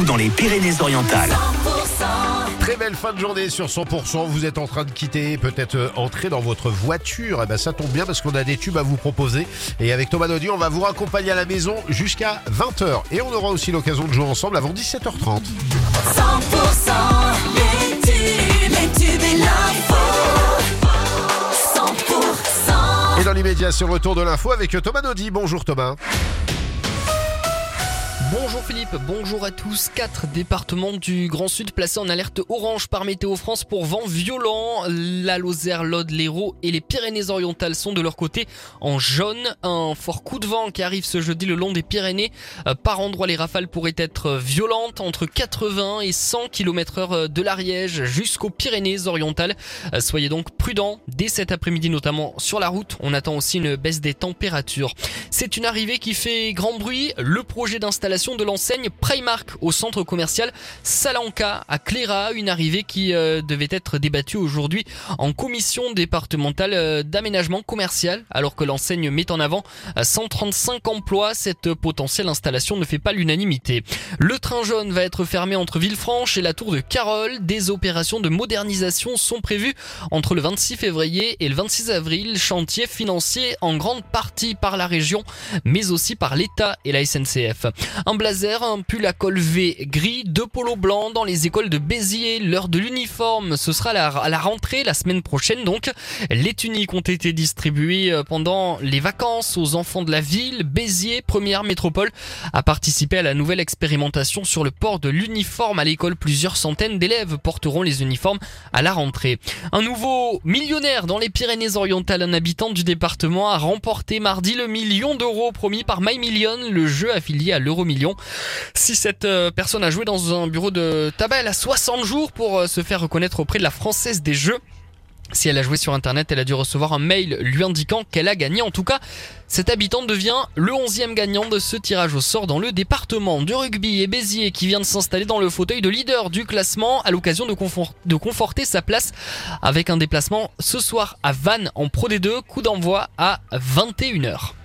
partout dans les Pyrénées-Orientales. Très belle fin de journée sur 100%. Vous êtes en train de quitter, peut-être euh, entrer dans votre voiture. Et ben ça tombe bien parce qu'on a des tubes à vous proposer. Et avec Thomas Naudy, on va vous raccompagner à la maison jusqu'à 20h. Et on aura aussi l'occasion de jouer ensemble avant 17h30. 100% les tubes, les tubes et l'info. 100% Et dans l'immédiat, c'est le retour de l'info avec Thomas Naudy. Bonjour Thomas. Bonjour Philippe, bonjour à tous. Quatre départements du Grand Sud placés en alerte orange par Météo France pour vent violent. La Lozère, l'Aude, l'Hérault et les Pyrénées-Orientales sont de leur côté en jaune. Un fort coup de vent qui arrive ce jeudi le long des Pyrénées. Euh, Par endroits, les rafales pourraient être violentes entre 80 et 100 km heure de l'Ariège jusqu'aux Pyrénées-Orientales. Euh, Soyez donc prudents dès cet après-midi, notamment sur la route. On attend aussi une baisse des températures. C'est une arrivée qui fait grand bruit. Le projet d'installation de l'enseigne Primark au centre commercial Salanca à Cléra, une arrivée qui euh, devait être débattue aujourd'hui en commission départementale euh, d'aménagement commercial, alors que l'enseigne met en avant euh, 135 emplois. Cette potentielle installation ne fait pas l'unanimité. Le train jaune va être fermé entre Villefranche et la tour de Carole. Des opérations de modernisation sont prévues entre le 26 février et le 26 avril. Chantier financier en grande partie par la région, mais aussi par l'État et la SNCF. Un blazer, un pull à col V gris, deux polos blancs dans les écoles de Béziers. L'heure de l'uniforme, ce sera à la, rentrée la semaine prochaine donc. Les tuniques ont été distribuées euh, pendant les vacances aux enfants de la ville. Béziers, première métropole, a participé à la nouvelle expérimentation sur le port de l'uniforme à l'école. Plusieurs centaines d'élèves porteront les uniformes à la rentrée. Un nouveau millionnaire dans les Pyrénées-Orientales, un habitant du département a remporté mardi le million d'euros promis par My Million, le jeu affilié à l'euro Si cette euh, personne a joué dans un bureau de tabac, elle a 60 jours pour euh, se faire reconnaître auprès de la Française des Jeux. Si elle a joué sur internet, elle a dû recevoir un mail lui indiquant qu'elle a gagné. En tout cas, cette habitante devient le 11e gagnant de ce tirage au sort dans le département du rugby et Béziers qui vient de s'installer dans le fauteuil de leader du classement à l'occasion de, de conforter sa place avec un déplacement ce soir à Vannes en Pro D2, coup d'envoi à 21h.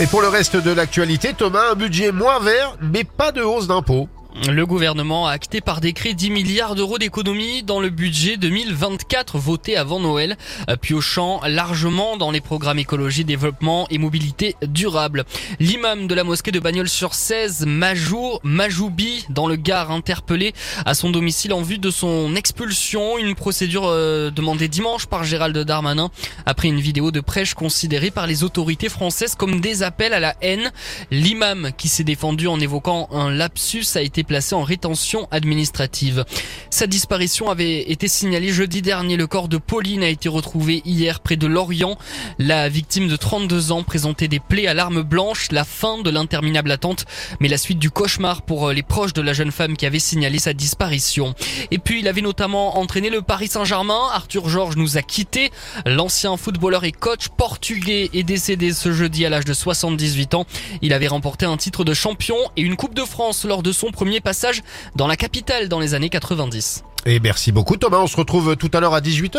Et pour le reste de l'actualité, Thomas, un budget moins vert, mais pas de hausse d'impôts. Le gouvernement a acté par décret 10 milliards d'euros d'économies dans le budget 2024 voté avant Noël, euh, piochant largement dans les programmes écologie, développement et mobilité durable. L'imam de la mosquée de Bagnols-sur-Cèze, Majour Majoubi, dans le Gard, interpellé à son domicile en vue de son expulsion, une procédure euh, demandée dimanche par Gérald Darmanin après une vidéo de prêche considérée par les autorités françaises comme des appels à la haine. L'imam qui s'est défendu en évoquant un lapsus a été placé en rétention administrative. Sa disparition avait été signalée jeudi dernier. Le corps de Pauline a été retrouvé hier près de Lorient. La victime de 32 ans présentait des plaies à l'arme blanche, la fin de l'interminable attente, mais la suite du cauchemar pour euh, les proches de la jeune femme qui avait signalé sa disparition. Et puis il avait notamment entraîné le Paris Saint-Germain. Arthur Georges nous a quittés. L'ancien footballeur et coach portugais est décédé ce jeudi à l'âge de 78 ans. Il avait remporté un titre de champion et une Coupe de France lors de son premier passage dans la capitale dans les années 90. Et merci beaucoup Thomas, on se retrouve tout à l'heure à 18h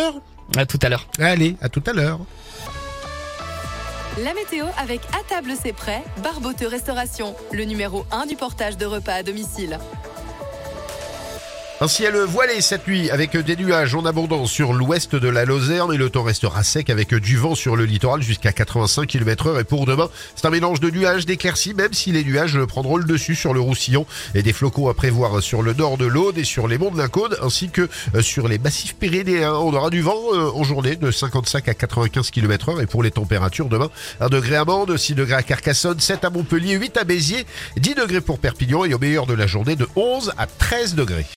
À tout à l'heure. Allez, à tout à l'heure. La météo avec À table c'est prêt, Barboteux Restauration, le numéro 1 du portage de repas à domicile. Un ciel voilé cette nuit avec des nuages en abondance sur l'ouest de la Lozère, mais le temps restera sec avec du vent sur le littoral jusqu'à 85 km heure. Et pour demain, c'est un mélange de nuages, d'éclaircies, même si les nuages prendront le dessus sur le Roussillon et des flocons à prévoir sur le nord de l'Aude et sur les monts de la ainsi que euh, sur les massifs pyrénéens. On aura du vent euh, en journée de 55 à 95 km heure. Et pour les températures demain, 1 degré à Mende, 6 degrés à Carcassonne, 7 à Montpellier, 8 à Béziers, 10 degrés pour Perpignan et au meilleur de la journée de 11 à 13 degrés.